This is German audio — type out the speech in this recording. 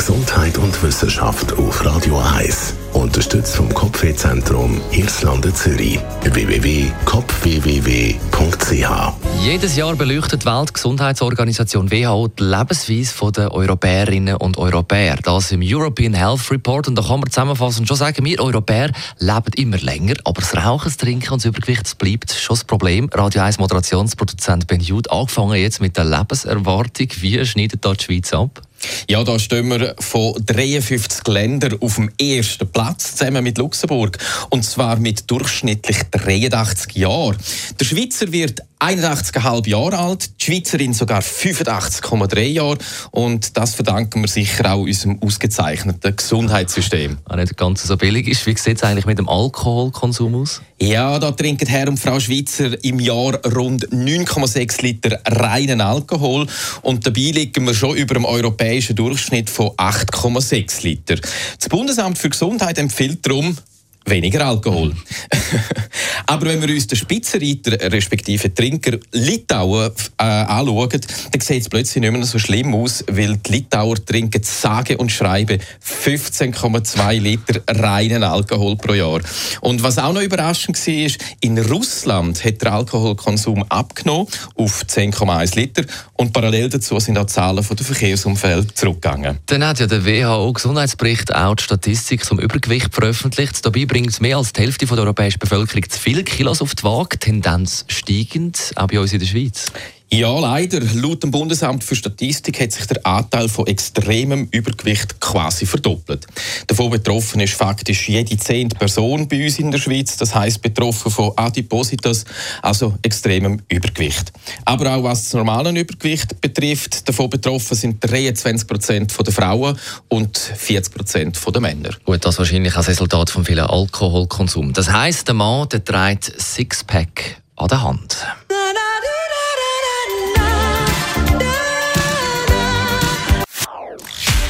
Gesundheit und Wissenschaft auf Radio 1. Unterstützt vom Kopfwehzentrum Irlande Zürich. www.kopfwww.ch Jedes Jahr beleuchtet die Weltgesundheitsorganisation WHO die Lebensweise der Europäerinnen und Europäer. Das im European Health Report. Und da kann man zusammenfassend schon sagen, wir Europäer leben immer länger, aber das Rauchen, das Trinken und das Übergewicht das bleibt schon das Problem. Radio 1 Moderationsproduzent Ben Jude, angefangen jetzt mit der Lebenserwartung. Wie schneidet da die Schweiz ab? Ja, da stehen wir von 53 Ländern auf dem ersten Platz zusammen mit Luxemburg. Und zwar mit durchschnittlich 83 Jahren. Der Schweizer wird 81,5 Jahre alt, die Schweizerin sogar 85,3 Jahre. Und das verdanken wir sicher auch unserem ausgezeichneten Gesundheitssystem. Auch nicht ganz so billig ist. Wie sieht es eigentlich mit dem Alkoholkonsum aus? Ja, da trinken Herr und Frau Schweizer im Jahr rund 9,6 Liter reinen Alkohol. Und dabei liegen wir schon über dem europäischen Durchschnitt von 8,6 Liter. Das Bundesamt für Gesundheit empfiehlt darum, weniger Alkohol. Aber wenn wir uns den Spitzenreiter, respektive Trinker Litauer äh, anschauen, dann sieht es plötzlich nicht mehr so schlimm aus, weil die Litauer trinken sage und schreibe 15,2 Liter reinen Alkohol pro Jahr. Und was auch noch überraschend war, in Russland hat der Alkoholkonsum abgenommen auf 10,1 Liter und parallel dazu sind auch die Zahlen von der Verkehrsumfeld zurückgegangen. Dann hat ja der WHO-Gesundheitsbericht auch die Statistik zum Übergewicht veröffentlicht. Dabei mehr als die Hälfte der europäischen Bevölkerung zu viele Kilos auf die Waage, Tendenz steigend, auch bei uns in der Schweiz. Ja, leider. Laut dem Bundesamt für Statistik hat sich der Anteil von extremem Übergewicht quasi verdoppelt. Davon betroffen ist faktisch jede zehnte Person bei uns in der Schweiz. Das heißt betroffen von Adipositas, also extremem Übergewicht. Aber auch was das normale Übergewicht betrifft, davon betroffen sind 23 Prozent der Frauen und 40 Prozent der Männer. Gut, das wahrscheinlich als Resultat von vielen Alkoholkonsum. Das heißt, der Mann der trägt Sixpack an der Hand.